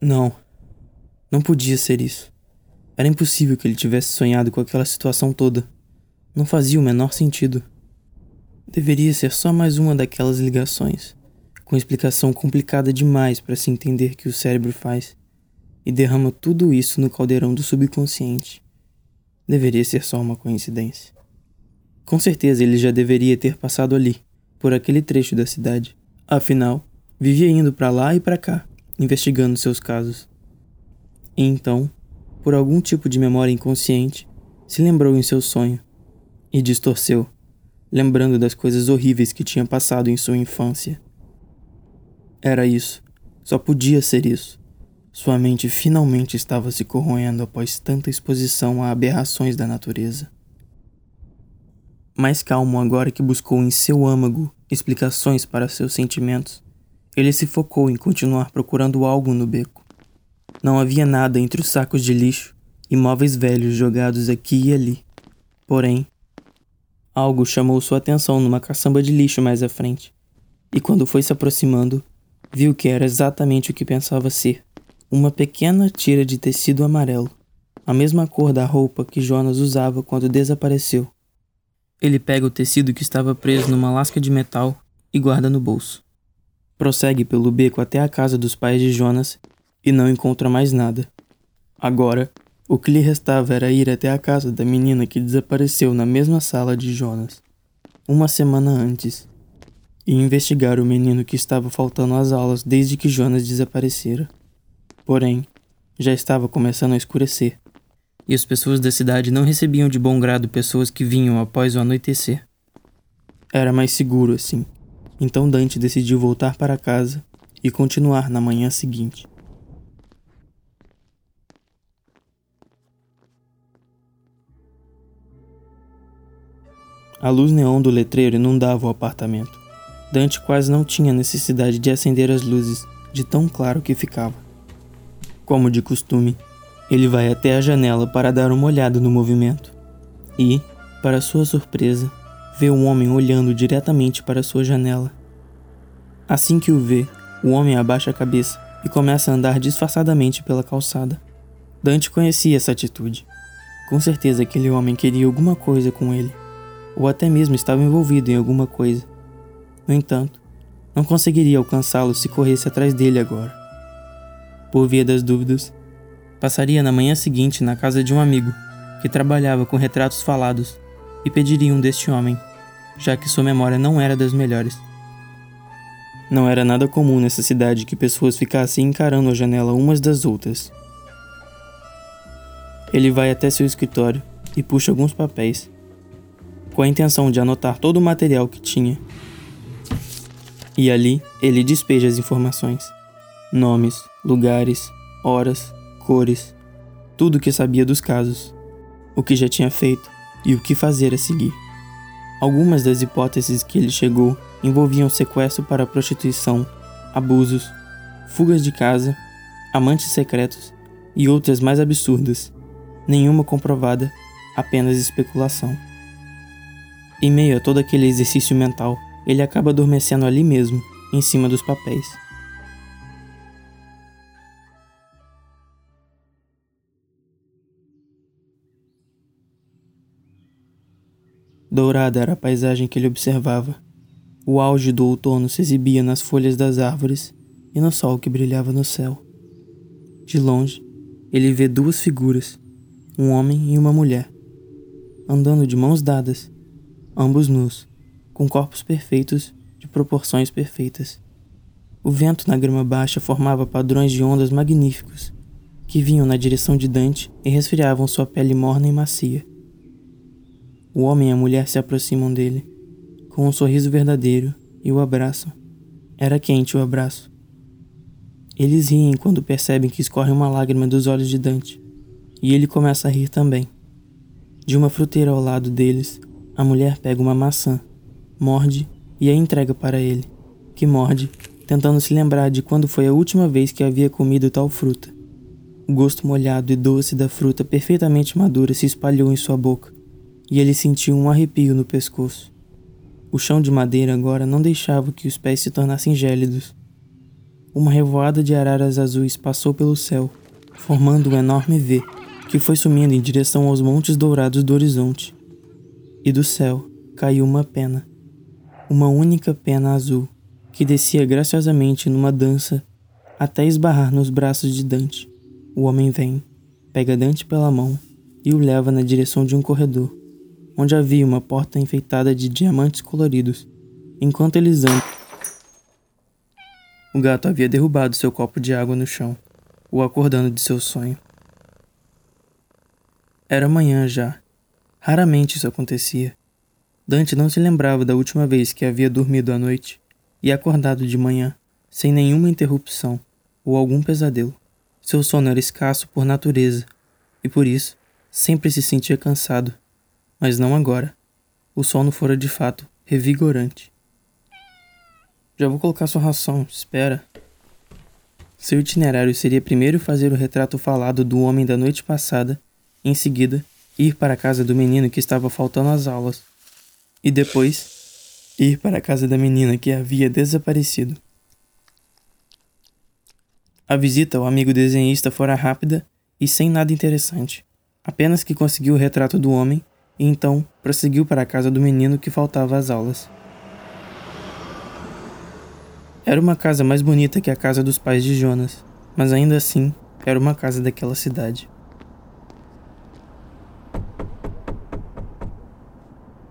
Não. Não podia ser isso. Era impossível que ele tivesse sonhado com aquela situação toda. Não fazia o menor sentido. Deveria ser só mais uma daquelas ligações, com explicação complicada demais para se entender que o cérebro faz, e derrama tudo isso no caldeirão do subconsciente. Deveria ser só uma coincidência. Com certeza ele já deveria ter passado ali, por aquele trecho da cidade. Afinal, vivia indo para lá e para cá, investigando seus casos. E então, por algum tipo de memória inconsciente, se lembrou em seu sonho e distorceu, lembrando das coisas horríveis que tinha passado em sua infância. Era isso. Só podia ser isso. Sua mente finalmente estava se corroendo após tanta exposição a aberrações da natureza. Mais calmo agora que buscou em seu âmago explicações para seus sentimentos, ele se focou em continuar procurando algo no beco. Não havia nada entre os sacos de lixo e móveis velhos jogados aqui e ali. Porém, algo chamou sua atenção numa caçamba de lixo mais à frente, e quando foi se aproximando, viu que era exatamente o que pensava ser uma pequena tira de tecido amarelo, a mesma cor da roupa que Jonas usava quando desapareceu. Ele pega o tecido que estava preso numa lasca de metal e guarda no bolso. Prossegue pelo beco até a casa dos pais de Jonas e não encontra mais nada. Agora, o que lhe restava era ir até a casa da menina que desapareceu na mesma sala de Jonas, uma semana antes, e investigar o menino que estava faltando às aulas desde que Jonas desaparecera. Porém, já estava começando a escurecer, e as pessoas da cidade não recebiam de bom grado pessoas que vinham após o anoitecer. Era mais seguro assim, então Dante decidiu voltar para casa e continuar na manhã seguinte. A luz neon do letreiro inundava o apartamento. Dante quase não tinha necessidade de acender as luzes, de tão claro que ficava. Como de costume, ele vai até a janela para dar uma olhada no movimento e, para sua surpresa, vê um homem olhando diretamente para sua janela. Assim que o vê, o homem abaixa a cabeça e começa a andar disfarçadamente pela calçada. Dante conhecia essa atitude. Com certeza aquele homem queria alguma coisa com ele, ou até mesmo estava envolvido em alguma coisa. No entanto, não conseguiria alcançá-lo se corresse atrás dele agora. Por via das dúvidas, passaria na manhã seguinte na casa de um amigo que trabalhava com retratos falados e pediria um deste homem, já que sua memória não era das melhores. Não era nada comum nessa cidade que pessoas ficassem encarando a janela umas das outras. Ele vai até seu escritório e puxa alguns papéis, com a intenção de anotar todo o material que tinha. E ali ele despeja as informações nomes, lugares, horas, cores, tudo o que sabia dos casos, o que já tinha feito e o que fazer a seguir. Algumas das hipóteses que ele chegou envolviam sequestro para prostituição, abusos, fugas de casa, amantes secretos e outras mais absurdas, nenhuma comprovada, apenas especulação. Em meio a todo aquele exercício mental, ele acaba adormecendo ali mesmo, em cima dos papéis. Dourada era a paisagem que ele observava. O auge do outono se exibia nas folhas das árvores e no sol que brilhava no céu. De longe, ele vê duas figuras, um homem e uma mulher, andando de mãos dadas, ambos nus, com corpos perfeitos de proporções perfeitas. O vento na grama baixa formava padrões de ondas magníficos que vinham na direção de Dante e resfriavam sua pele morna e macia. O homem e a mulher se aproximam dele, com um sorriso verdadeiro, e o abraçam. Era quente o abraço. Eles riem quando percebem que escorre uma lágrima dos olhos de Dante, e ele começa a rir também. De uma fruteira ao lado deles, a mulher pega uma maçã, morde e a entrega para ele, que morde, tentando se lembrar de quando foi a última vez que havia comido tal fruta. O gosto molhado e doce da fruta perfeitamente madura se espalhou em sua boca, e ele sentiu um arrepio no pescoço. O chão de madeira agora não deixava que os pés se tornassem gélidos. uma revoada de araras azuis passou pelo céu, formando um enorme V que foi sumindo em direção aos montes dourados do horizonte. E do céu caiu uma pena, uma única pena azul, que descia graciosamente numa dança até esbarrar nos braços de Dante. O homem vem, pega Dante pela mão e o leva na direção de um corredor, onde havia uma porta enfeitada de diamantes coloridos. Enquanto eles andam, o gato havia derrubado seu copo de água no chão, o acordando de seu sonho. Era manhã já. Raramente isso acontecia. Dante não se lembrava da última vez que havia dormido à noite e acordado de manhã, sem nenhuma interrupção ou algum pesadelo. Seu sono era escasso por natureza e por isso sempre se sentia cansado. Mas não agora. O sono fora de fato revigorante. Já vou colocar sua ração, espera. Seu itinerário seria primeiro fazer o retrato falado do homem da noite passada em seguida, ir para a casa do menino que estava faltando às aulas. E depois, ir para a casa da menina que havia desaparecido. A visita ao amigo desenhista fora rápida e sem nada interessante. Apenas que conseguiu o retrato do homem e então prosseguiu para a casa do menino que faltava às aulas. Era uma casa mais bonita que a casa dos pais de Jonas, mas ainda assim era uma casa daquela cidade.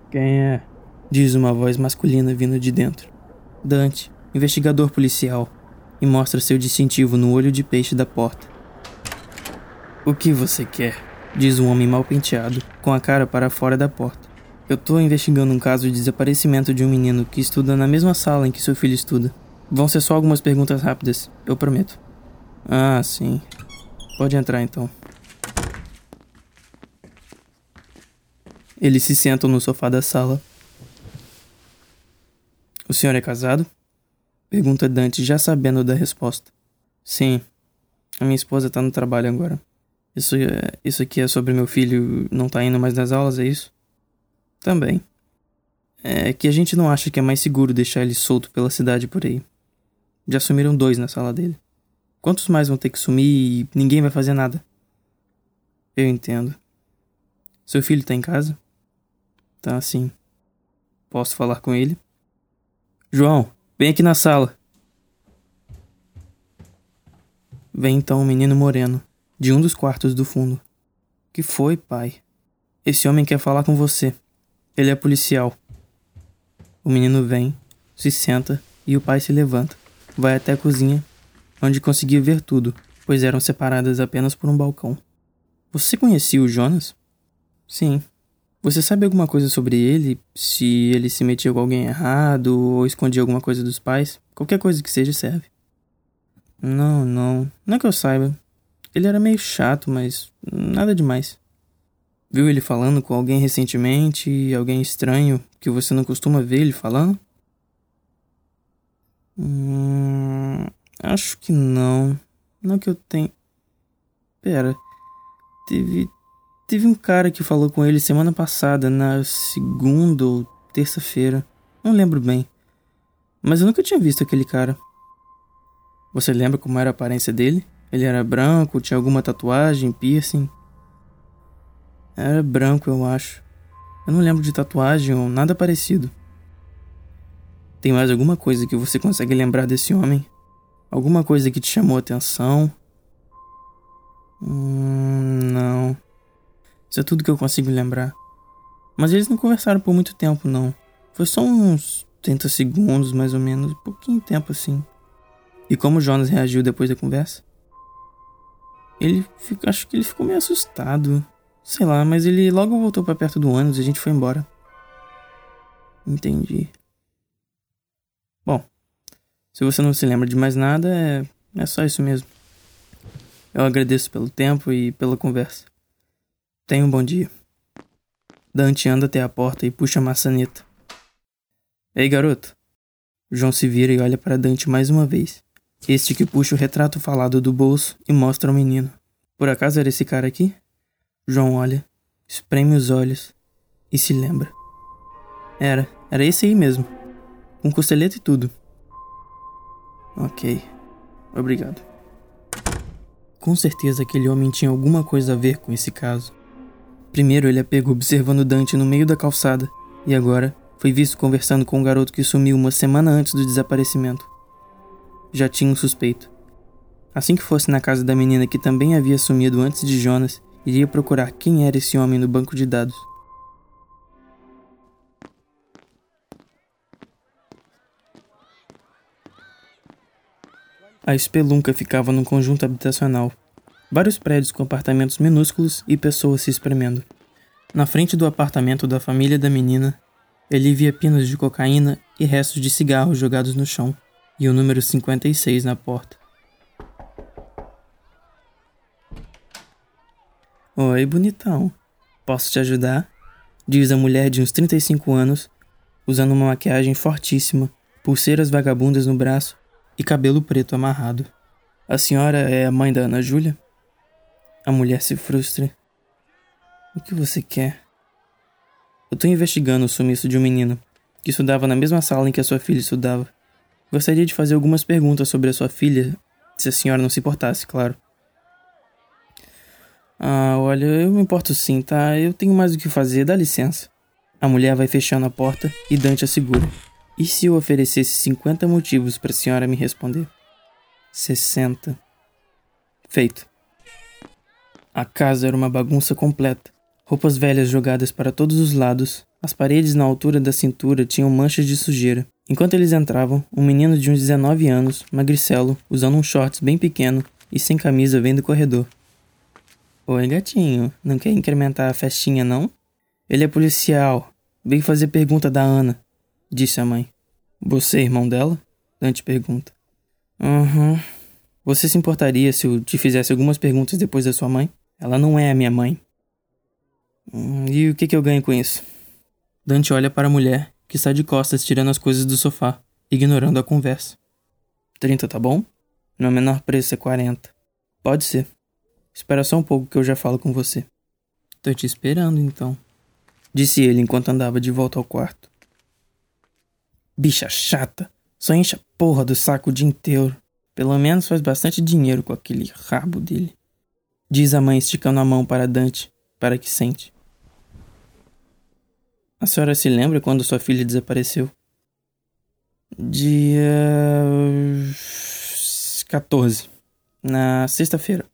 Quem é? Diz uma voz masculina vindo de dentro. Dante, investigador policial, e mostra seu distintivo no olho de peixe da porta. O que você quer? Diz um homem mal penteado, com a cara para fora da porta. Eu tô investigando um caso de desaparecimento de um menino que estuda na mesma sala em que seu filho estuda. Vão ser só algumas perguntas rápidas, eu prometo. Ah, sim. Pode entrar então. Eles se sentam no sofá da sala. O senhor é casado? Pergunta Dante, já sabendo da resposta. Sim. A minha esposa tá no trabalho agora. Isso, é, isso aqui é sobre meu filho não tá indo mais nas aulas, é isso? Também. É que a gente não acha que é mais seguro deixar ele solto pela cidade por aí. Já sumiram dois na sala dele. Quantos mais vão ter que sumir e ninguém vai fazer nada? Eu entendo. Seu filho tá em casa? Tá assim. Posso falar com ele? João, vem aqui na sala. Vem então o um menino moreno, de um dos quartos do fundo. Que foi, pai? Esse homem quer falar com você. Ele é policial. O menino vem, se senta e o pai se levanta. Vai até a cozinha, onde conseguia ver tudo, pois eram separadas apenas por um balcão. Você conhecia o Jonas? Sim, você sabe alguma coisa sobre ele? Se ele se metia com alguém errado ou escondia alguma coisa dos pais? Qualquer coisa que seja serve. Não, não. Não é que eu saiba. Ele era meio chato, mas nada demais. Viu ele falando com alguém recentemente? Alguém estranho que você não costuma ver ele falando? Hum, acho que não. Não que eu tenha. Pera. Teve Teve um cara que falou com ele semana passada, na segunda ou terça-feira. Não lembro bem. Mas eu nunca tinha visto aquele cara. Você lembra como era a aparência dele? Ele era branco, tinha alguma tatuagem, piercing? Era branco, eu acho. Eu não lembro de tatuagem ou nada parecido. Tem mais alguma coisa que você consegue lembrar desse homem? Alguma coisa que te chamou a atenção? Hum, não. Isso é tudo que eu consigo lembrar. Mas eles não conversaram por muito tempo, não. Foi só uns 30 segundos, mais ou menos, pouquinho tempo assim. E como Jonas reagiu depois da conversa? Ele, acho que ele ficou meio assustado. Sei lá, mas ele logo voltou para perto do ônibus e a gente foi embora. Entendi. Bom, se você não se lembra de mais nada, é, é só isso mesmo. Eu agradeço pelo tempo e pela conversa. Tenha um bom dia. Dante anda até a porta e puxa a maçaneta. Ei, garoto. João se vira e olha para Dante mais uma vez. Este que puxa o retrato falado do bolso e mostra ao menino. Por acaso era esse cara aqui? João olha, espreme os olhos e se lembra. Era, era esse aí mesmo. Com costeleta e tudo. Ok. Obrigado. Com certeza aquele homem tinha alguma coisa a ver com esse caso. Primeiro ele a pegou observando Dante no meio da calçada, e agora foi visto conversando com um garoto que sumiu uma semana antes do desaparecimento. Já tinha um suspeito. Assim que fosse na casa da menina que também havia sumido antes de Jonas, iria procurar quem era esse homem no banco de dados. A espelunca ficava num conjunto habitacional. Vários prédios com apartamentos minúsculos e pessoas se espremendo. Na frente do apartamento da família da menina, ele via pinos de cocaína e restos de cigarros jogados no chão, e o número 56 na porta. Oi, bonitão. Posso te ajudar? Diz a mulher de uns 35 anos, usando uma maquiagem fortíssima, pulseiras vagabundas no braço e cabelo preto amarrado. A senhora é a mãe da Ana Júlia? A mulher se frustra. O que você quer? Eu estou investigando o sumiço de um menino que estudava na mesma sala em que a sua filha estudava. Gostaria de fazer algumas perguntas sobre a sua filha, se a senhora não se importasse, claro. Ah, olha, eu me importo sim, tá? Eu tenho mais o que fazer, dá licença. A mulher vai fechando a porta e Dante a segura. E se eu oferecesse 50 motivos para a senhora me responder? 60. Feito. A casa era uma bagunça completa. Roupas velhas jogadas para todos os lados. As paredes na altura da cintura tinham manchas de sujeira. Enquanto eles entravam, um menino de uns 19 anos, magricelo, usando um shorts bem pequeno e sem camisa, vem do corredor. Oi, gatinho. Não quer incrementar a festinha, não? Ele é policial. Veio fazer pergunta da Ana disse a mãe. Você é irmão dela? Dante pergunta. Uhum. Você se importaria se eu te fizesse algumas perguntas depois da sua mãe? Ela não é a minha mãe. Hum, e o que, que eu ganho com isso? Dante olha para a mulher, que está de costas tirando as coisas do sofá, ignorando a conversa. Trinta, tá bom? Meu menor preço é quarenta. Pode ser. Espera só um pouco que eu já falo com você. Tô te esperando então, disse ele enquanto andava de volta ao quarto. Bicha chata. Só enche a porra do saco o dia inteiro. Pelo menos faz bastante dinheiro com aquele rabo dele. Diz a mãe esticando a mão para Dante, para que sente. A senhora se lembra quando sua filha desapareceu? Dia. 14. Na sexta-feira.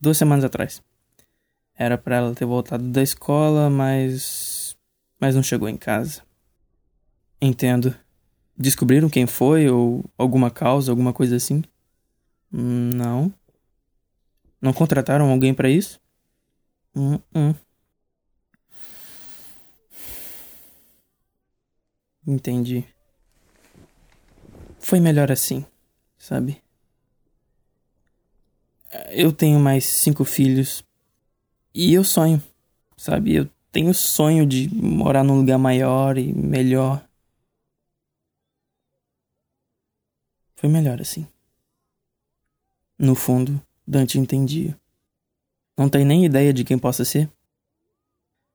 Duas semanas atrás. Era para ela ter voltado da escola, mas. Mas não chegou em casa. Entendo. Descobriram quem foi ou alguma causa, alguma coisa assim? Não. Não contrataram alguém para isso? Hum, hum. Entendi. Foi melhor assim, sabe? Eu tenho mais cinco filhos e eu sonho, sabe? Eu tenho sonho de morar num lugar maior e melhor. Foi melhor assim. No fundo, Dante entendia. Não tem nem ideia de quem possa ser?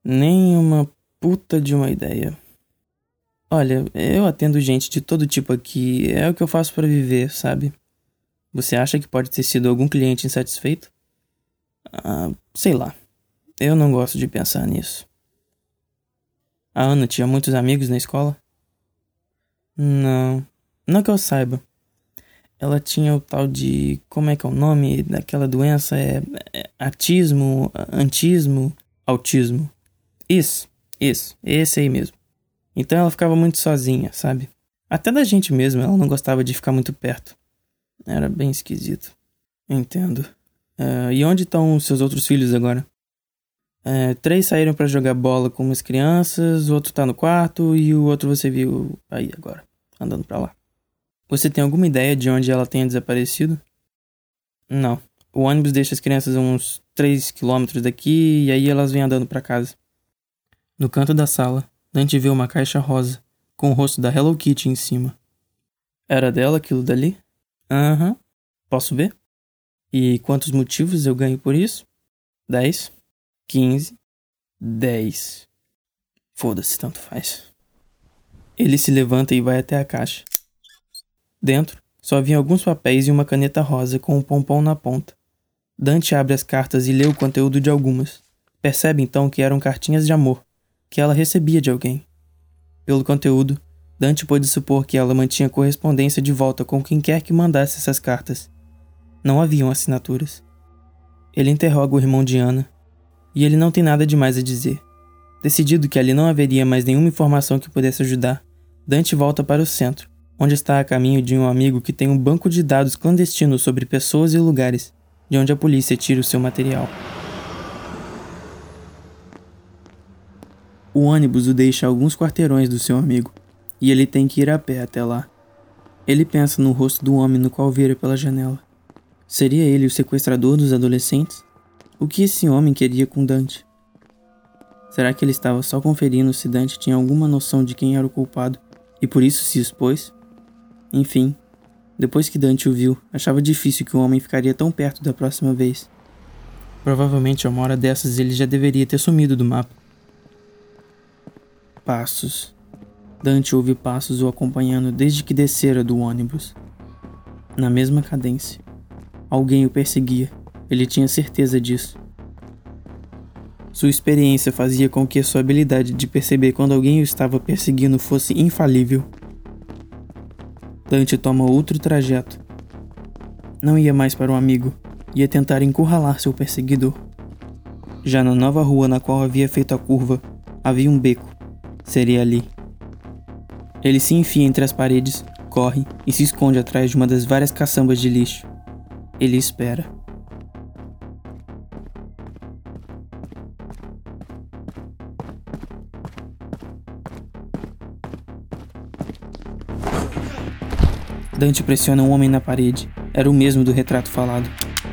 Nem uma puta de uma ideia. Olha, eu atendo gente de todo tipo aqui, é o que eu faço para viver, sabe? Você acha que pode ter sido algum cliente insatisfeito? Ah, sei lá. Eu não gosto de pensar nisso. A Ana tinha muitos amigos na escola? Não, não que eu saiba ela tinha o tal de. Como é que é o nome daquela doença? É, é atismo, antismo, autismo. Isso, isso, esse aí mesmo. Então ela ficava muito sozinha, sabe? Até da gente mesmo, ela não gostava de ficar muito perto. Era bem esquisito. Entendo. Uh, e onde estão os seus outros filhos agora? Uh, três saíram para jogar bola com umas crianças, o outro tá no quarto e o outro você viu aí agora, andando pra lá. Você tem alguma ideia de onde ela tenha desaparecido? Não. O ônibus deixa as crianças uns 3 quilômetros daqui e aí elas vêm andando para casa. No canto da sala, Dante vê uma caixa rosa, com o rosto da Hello Kitty em cima. Era dela aquilo dali? Aham. Uhum. Posso ver? E quantos motivos eu ganho por isso? 10, 15, 10. Foda-se, tanto faz. Ele se levanta e vai até a caixa. Dentro, Só havia alguns papéis e uma caneta rosa com um pompom na ponta. Dante abre as cartas e lê o conteúdo de algumas. Percebe então que eram cartinhas de amor, que ela recebia de alguém. Pelo conteúdo, Dante pôde supor que ela mantinha correspondência de volta com quem quer que mandasse essas cartas. Não haviam assinaturas. Ele interroga o irmão de Ana, e ele não tem nada demais a dizer. Decidido que ali não haveria mais nenhuma informação que pudesse ajudar, Dante volta para o centro, onde está a caminho de um amigo que tem um banco de dados clandestino sobre pessoas e lugares, de onde a polícia tira o seu material. O ônibus o deixa a alguns quarteirões do seu amigo, e ele tem que ir a pé até lá. Ele pensa no rosto do homem no qual vira pela janela. Seria ele o sequestrador dos adolescentes? O que esse homem queria com Dante? Será que ele estava só conferindo se Dante tinha alguma noção de quem era o culpado e por isso se expôs? Enfim, depois que Dante o viu, achava difícil que o homem ficaria tão perto da próxima vez. Provavelmente a uma hora dessas ele já deveria ter sumido do mapa. Passos. Dante ouve passos o acompanhando desde que descera do ônibus. Na mesma cadência. Alguém o perseguia, ele tinha certeza disso. Sua experiência fazia com que sua habilidade de perceber quando alguém o estava perseguindo fosse infalível. Dante toma outro trajeto. Não ia mais para um amigo, ia tentar encurralar seu perseguidor. Já na nova rua na qual havia feito a curva, havia um beco. Seria ali. Ele se enfia entre as paredes, corre e se esconde atrás de uma das várias caçambas de lixo. Ele espera. Dante pressiona um homem na parede. Era o mesmo do retrato falado.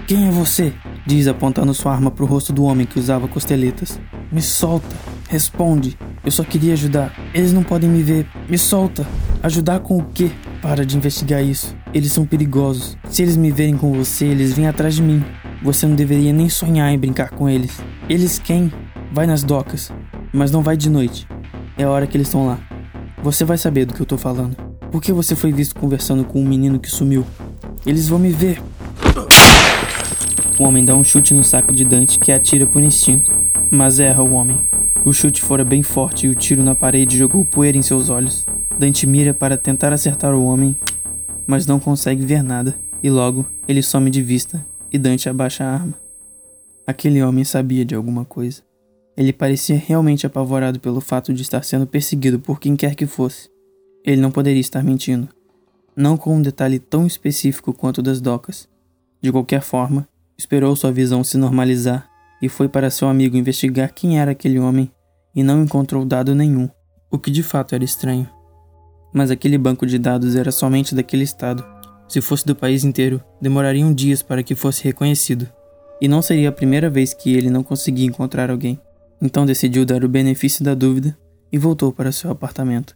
Quem é você? Diz apontando sua arma para o rosto do homem que usava costeletas. Me solta. Responde. Eu só queria ajudar. Eles não podem me ver. Me solta. Ajudar com o quê? Para de investigar isso. Eles são perigosos. Se eles me verem com você, eles vêm atrás de mim. Você não deveria nem sonhar em brincar com eles. Eles quem? Vai nas docas. Mas não vai de noite. É a hora que eles estão lá. Você vai saber do que eu tô falando. Por que você foi visto conversando com um menino que sumiu? Eles vão me ver. O homem dá um chute no saco de Dante que atira por instinto, mas erra o homem. O chute fora bem forte e o tiro na parede jogou poeira em seus olhos. Dante mira para tentar acertar o homem, mas não consegue ver nada, e logo ele some de vista e Dante abaixa a arma. Aquele homem sabia de alguma coisa. Ele parecia realmente apavorado pelo fato de estar sendo perseguido por quem quer que fosse. Ele não poderia estar mentindo. Não com um detalhe tão específico quanto das docas. De qualquer forma, esperou sua visão se normalizar e foi para seu amigo investigar quem era aquele homem e não encontrou dado nenhum, o que de fato era estranho. Mas aquele banco de dados era somente daquele estado. Se fosse do país inteiro, demorariam dias para que fosse reconhecido. E não seria a primeira vez que ele não conseguia encontrar alguém. Então decidiu dar o benefício da dúvida e voltou para seu apartamento.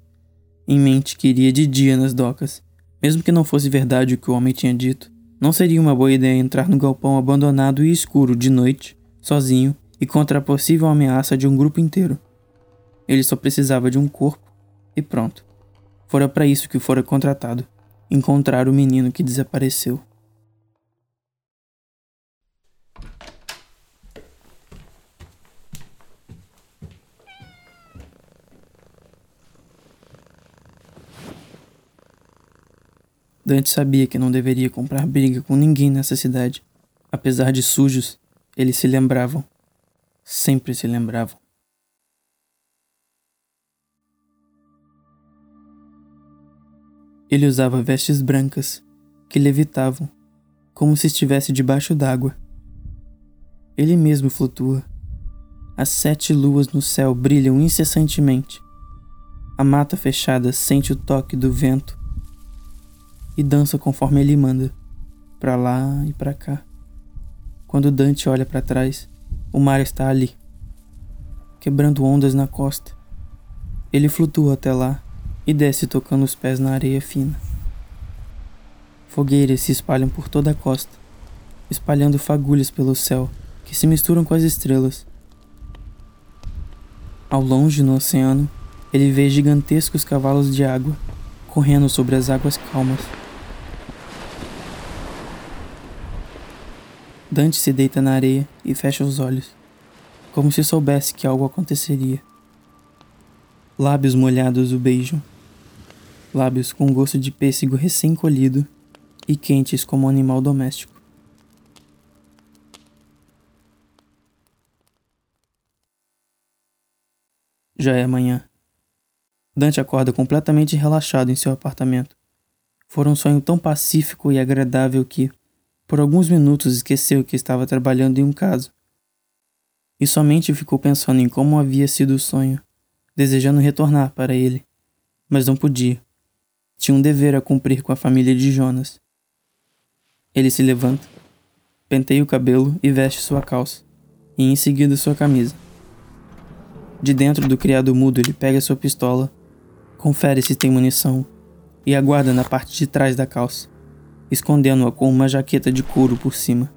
Em mente que iria de dia nas docas. Mesmo que não fosse verdade o que o homem tinha dito, não seria uma boa ideia entrar no galpão abandonado e escuro de noite, sozinho e contra a possível ameaça de um grupo inteiro. Ele só precisava de um corpo e pronto. Fora para isso que fora contratado encontrar o menino que desapareceu. Dante sabia que não deveria comprar briga com ninguém nessa cidade. Apesar de sujos, eles se lembravam. Sempre se lembravam. Ele usava vestes brancas que levitavam, como se estivesse debaixo d'água. Ele mesmo flutua. As sete luas no céu brilham incessantemente. A mata fechada sente o toque do vento e dança conforme ele manda, para lá e para cá. Quando Dante olha para trás, o mar está ali, quebrando ondas na costa. Ele flutua até lá e desce tocando os pés na areia fina. Fogueiras se espalham por toda a costa, espalhando fagulhas pelo céu que se misturam com as estrelas. Ao longe, no oceano, ele vê gigantescos cavalos de água correndo sobre as águas calmas. Dante se deita na areia e fecha os olhos, como se soubesse que algo aconteceria. Lábios molhados o beijam, Lábios com gosto de pêssego recém-colhido e quentes como um animal doméstico. Já é amanhã. Dante acorda completamente relaxado em seu apartamento. Foi um sonho tão pacífico e agradável que, por alguns minutos, esqueceu que estava trabalhando em um caso. E somente ficou pensando em como havia sido o sonho, desejando retornar para ele. Mas não podia. Tinha um dever a cumprir com a família de Jonas. Ele se levanta, penteia o cabelo e veste sua calça, e em seguida sua camisa. De dentro do criado mudo, ele pega sua pistola, confere se tem munição e aguarda na parte de trás da calça escondendo-a com uma jaqueta de couro por cima.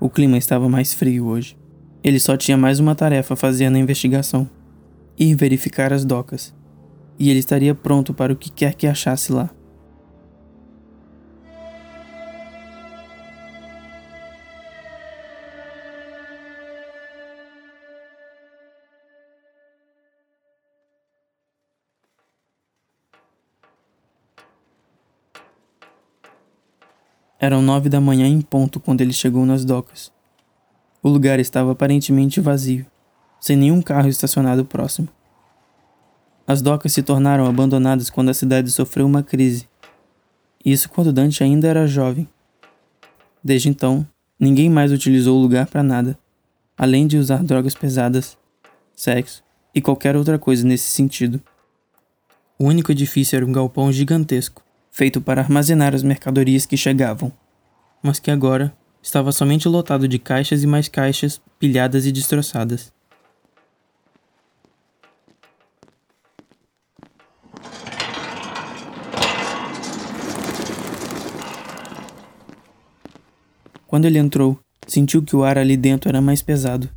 O clima estava mais frio hoje. Ele só tinha mais uma tarefa a fazer na investigação: ir verificar as docas. E ele estaria pronto para o que quer que achasse lá. Eram nove da manhã em ponto quando ele chegou nas docas. O lugar estava aparentemente vazio, sem nenhum carro estacionado próximo. As docas se tornaram abandonadas quando a cidade sofreu uma crise. Isso quando Dante ainda era jovem. Desde então, ninguém mais utilizou o lugar para nada, além de usar drogas pesadas, sexo e qualquer outra coisa nesse sentido. O único edifício era um galpão gigantesco, feito para armazenar as mercadorias que chegavam, mas que agora estava somente lotado de caixas e mais caixas pilhadas e destroçadas. Quando ele entrou, sentiu que o ar ali dentro era mais pesado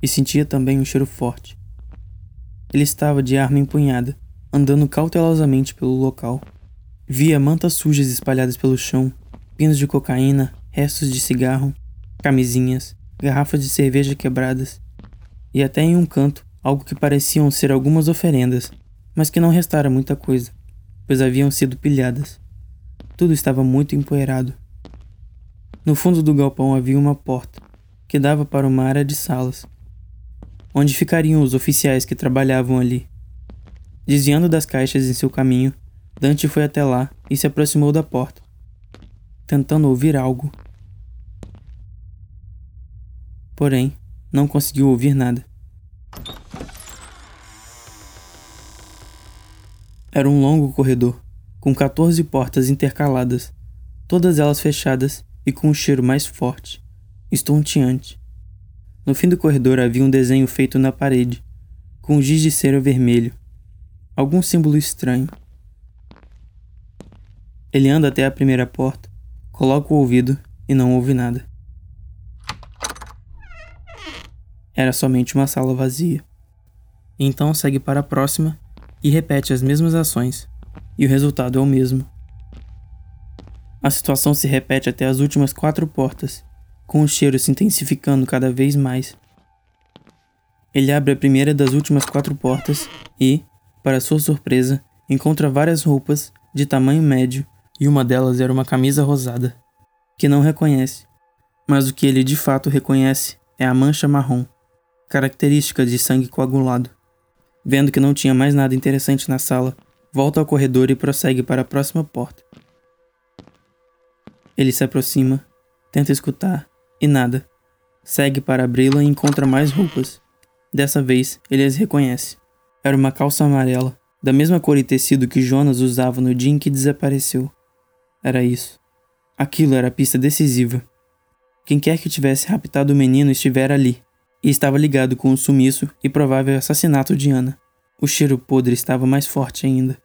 e sentia também um cheiro forte. Ele estava de arma empunhada, andando cautelosamente pelo local. Via mantas sujas espalhadas pelo chão, pinos de cocaína, restos de cigarro, camisinhas, garrafas de cerveja quebradas e até em um canto algo que pareciam ser algumas oferendas, mas que não restara muita coisa, pois haviam sido pilhadas. Tudo estava muito empoeirado. No fundo do galpão havia uma porta que dava para uma área de salas, onde ficariam os oficiais que trabalhavam ali. Desviando das caixas em seu caminho, Dante foi até lá e se aproximou da porta, tentando ouvir algo. Porém, não conseguiu ouvir nada. Era um longo corredor, com 14 portas intercaladas, todas elas fechadas e com um cheiro mais forte, estonteante. No fim do corredor havia um desenho feito na parede, com um giz de cera vermelho, algum símbolo estranho. Ele anda até a primeira porta, coloca o ouvido e não ouve nada. Era somente uma sala vazia. Então segue para a próxima e repete as mesmas ações, e o resultado é o mesmo. A situação se repete até as últimas quatro portas, com o cheiro se intensificando cada vez mais. Ele abre a primeira das últimas quatro portas e, para sua surpresa, encontra várias roupas de tamanho médio e uma delas era uma camisa rosada, que não reconhece, mas o que ele de fato reconhece é a mancha marrom, característica de sangue coagulado. Vendo que não tinha mais nada interessante na sala, volta ao corredor e prossegue para a próxima porta. Ele se aproxima, tenta escutar e nada. Segue para abri-la e encontra mais roupas. Dessa vez, ele as reconhece. Era uma calça amarela, da mesma cor e tecido que Jonas usava no dia em que desapareceu. Era isso. Aquilo era a pista decisiva. Quem quer que tivesse raptado o menino estivera ali, e estava ligado com o sumiço e provável assassinato de Ana. O cheiro podre estava mais forte ainda.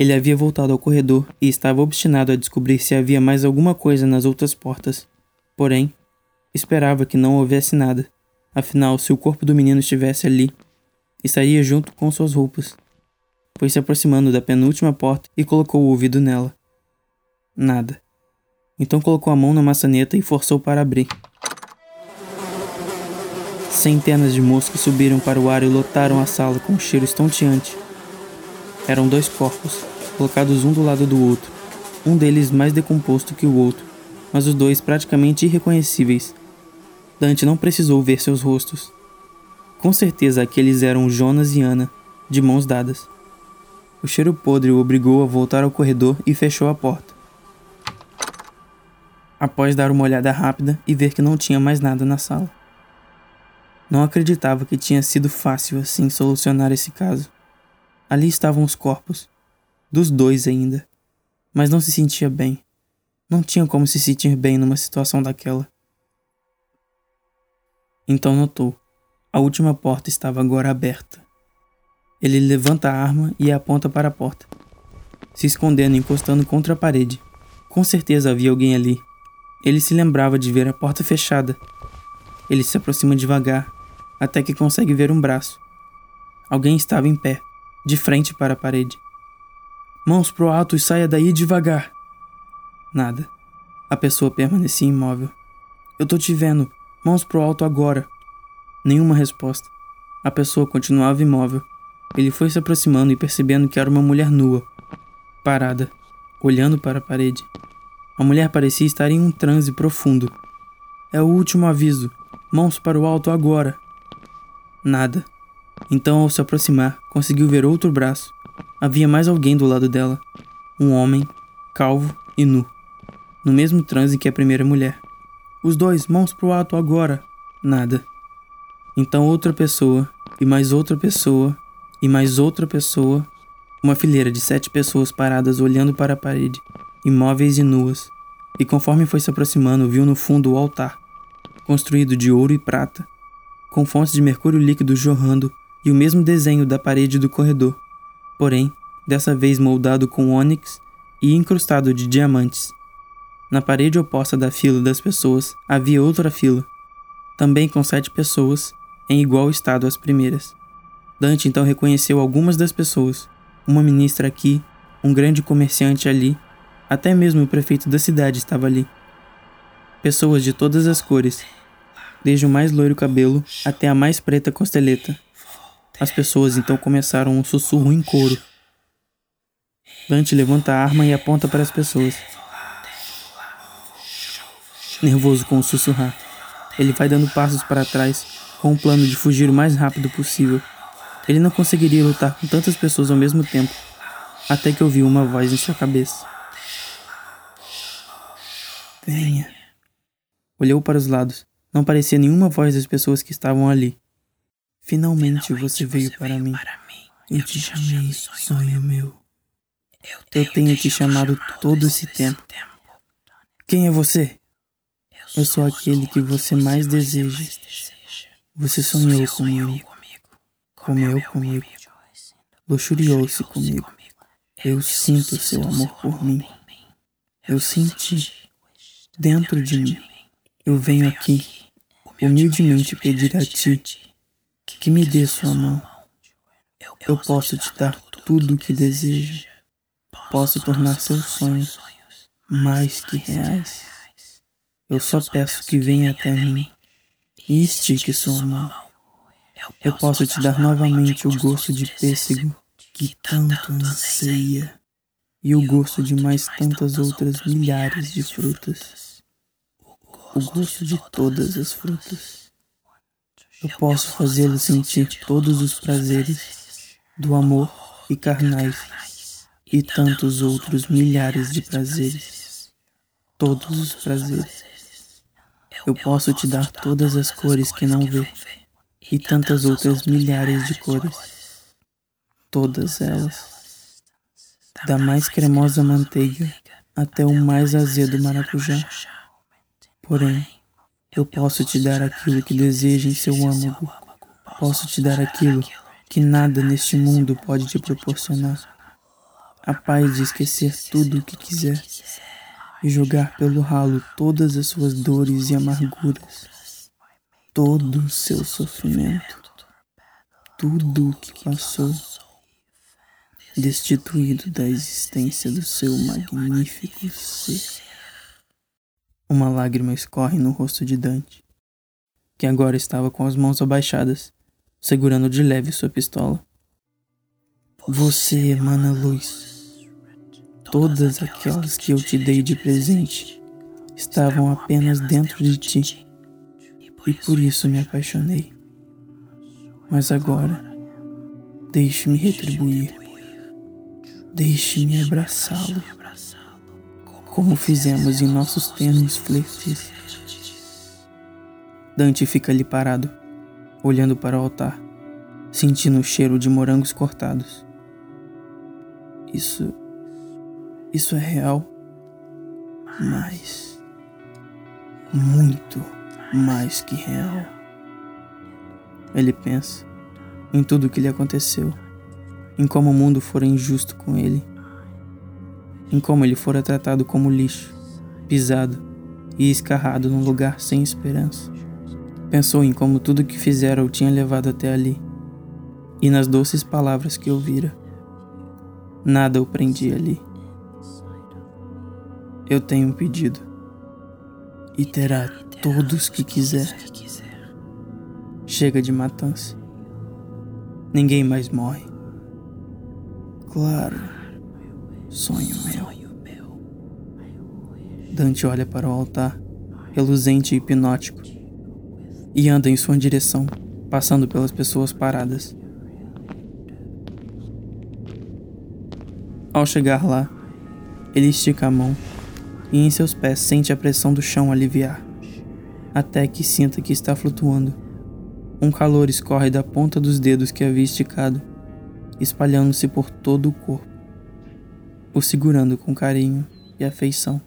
Ele havia voltado ao corredor e estava obstinado a descobrir se havia mais alguma coisa nas outras portas. Porém, esperava que não houvesse nada. Afinal, se o corpo do menino estivesse ali, estaria junto com suas roupas. Foi se aproximando da penúltima porta e colocou o ouvido nela. Nada. Então colocou a mão na maçaneta e forçou para abrir. Centenas de moscas subiram para o ar e lotaram a sala com um cheiro estonteante. Eram dois corpos, colocados um do lado do outro, um deles mais decomposto que o outro, mas os dois praticamente irreconhecíveis. Dante não precisou ver seus rostos. Com certeza aqueles eram Jonas e Ana, de mãos dadas. O cheiro podre o obrigou a voltar ao corredor e fechou a porta. Após dar uma olhada rápida e ver que não tinha mais nada na sala. Não acreditava que tinha sido fácil assim solucionar esse caso. Ali estavam os corpos, dos dois ainda, mas não se sentia bem. Não tinha como se sentir bem numa situação daquela. Então notou a última porta estava agora aberta. Ele levanta a arma e a aponta para a porta, se escondendo encostando contra a parede. Com certeza havia alguém ali. Ele se lembrava de ver a porta fechada. Ele se aproxima devagar, até que consegue ver um braço. Alguém estava em pé, de frente para a parede. Mãos pro alto e saia daí devagar. Nada. A pessoa permanecia imóvel. Eu tô te vendo. Mãos pro alto agora. Nenhuma resposta. A pessoa continuava imóvel. Ele foi se aproximando e percebendo que era uma mulher nua, parada, olhando para a parede. A mulher parecia estar em um transe profundo. É o último aviso. Mãos para o alto agora. Nada. Então, ao se aproximar, conseguiu ver outro braço. Havia mais alguém do lado dela. Um homem, calvo e nu. No mesmo transe que a primeira mulher. Os dois, mãos para o alto agora. Nada. Então outra pessoa, e mais outra pessoa, e mais outra pessoa. Uma fileira de sete pessoas paradas olhando para a parede, imóveis e nuas. E conforme foi se aproximando, viu no fundo o altar, construído de ouro e prata, com fontes de mercúrio líquido jorrando e o mesmo desenho da parede do corredor, porém, dessa vez moldado com ônix e incrustado de diamantes. Na parede oposta da fila das pessoas havia outra fila, também com sete pessoas em igual estado às primeiras. Dante então reconheceu algumas das pessoas, uma ministra aqui, um grande comerciante ali, até mesmo o prefeito da cidade estava ali. Pessoas de todas as cores, desde o mais loiro cabelo até a mais preta costeleta. As pessoas então começaram um sussurro em coro. Dante levanta a arma e aponta para as pessoas. Nervoso com o sussurrar, ele vai dando passos para trás, com o plano de fugir o mais rápido possível. Ele não conseguiria lutar com tantas pessoas ao mesmo tempo, até que ouviu uma voz em sua cabeça. Venha. Olhou para os lados. Não parecia nenhuma voz das pessoas que estavam ali. Finalmente, você veio para mim. Eu te chamei, sonho meu. Eu tenho te chamado todo esse tempo. Quem é você? Eu sou aquele que você mais deseja. Você sonhou comigo, comeu comigo, luxuriou-se comigo. Eu sinto seu amor por mim. Eu senti dentro de mim. Eu venho aqui humildemente pedir a ti que me dê sua mão. Eu posso te dar tudo o que deseja. Posso tornar seus sonhos mais que reais. Eu só peço que venha até mim e estique sua mão. Eu posso te dar novamente o gosto de pêssego que tanto anseia e o gosto de mais tantas outras milhares de frutas. O gosto de todas as frutas. Eu posso fazê-lo sentir todos os prazeres do amor e carnais e tantos outros milhares de prazeres. Todos os prazeres. Eu posso te dar todas as cores que não vê e tantas outras milhares de cores. Todas elas. Da mais cremosa manteiga até o mais azedo maracujá. Porém, eu posso te dar aquilo que deseja em seu âmago. Posso te dar aquilo que nada neste mundo pode te proporcionar. A paz de esquecer tudo o que quiser e jogar pelo ralo todas as suas dores e amarguras, todo o seu sofrimento, tudo o que passou, destituído da existência do seu magnífico ser. Uma lágrima escorre no rosto de Dante, que agora estava com as mãos abaixadas, segurando de leve sua pistola. Você emana luz. Todas aquelas que eu te dei de presente estavam apenas dentro de ti, e por isso me apaixonei. Mas agora, deixe-me retribuir. Deixe-me abraçá-lo como fizemos em nossos ternos flertes. Dante fica ali parado, olhando para o altar, sentindo o cheiro de morangos cortados. Isso. Isso é real, mas. muito mais que real. Ele pensa em tudo o que lhe aconteceu, em como o mundo fora injusto com ele em como ele fora tratado como lixo, pisado e escarrado num lugar sem esperança. Pensou em como tudo que fizera o tinha levado até ali, e nas doces palavras que ouvira. Nada o prendia ali. Eu tenho um pedido, e terá todos que quiser. Chega de matança. Ninguém mais morre. Claro sonho meu. Dante olha para o altar, reluzente e hipnótico, e anda em sua direção, passando pelas pessoas paradas. Ao chegar lá, ele estica a mão e em seus pés sente a pressão do chão aliviar, até que sinta que está flutuando. Um calor escorre da ponta dos dedos que havia esticado, espalhando-se por todo o corpo o segurando com carinho e afeição.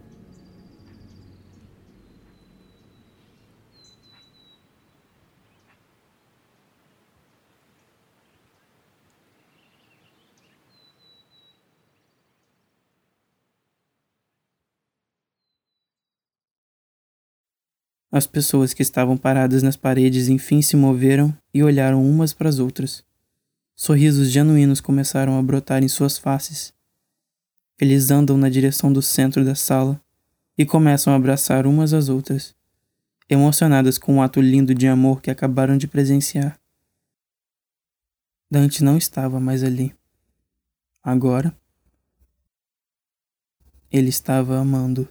As pessoas que estavam paradas nas paredes enfim se moveram e olharam umas para as outras. Sorrisos genuínos começaram a brotar em suas faces eles andam na direção do centro da sala e começam a abraçar umas às outras, emocionadas com o ato lindo de amor que acabaram de presenciar. Dante não estava mais ali. Agora, ele estava amando.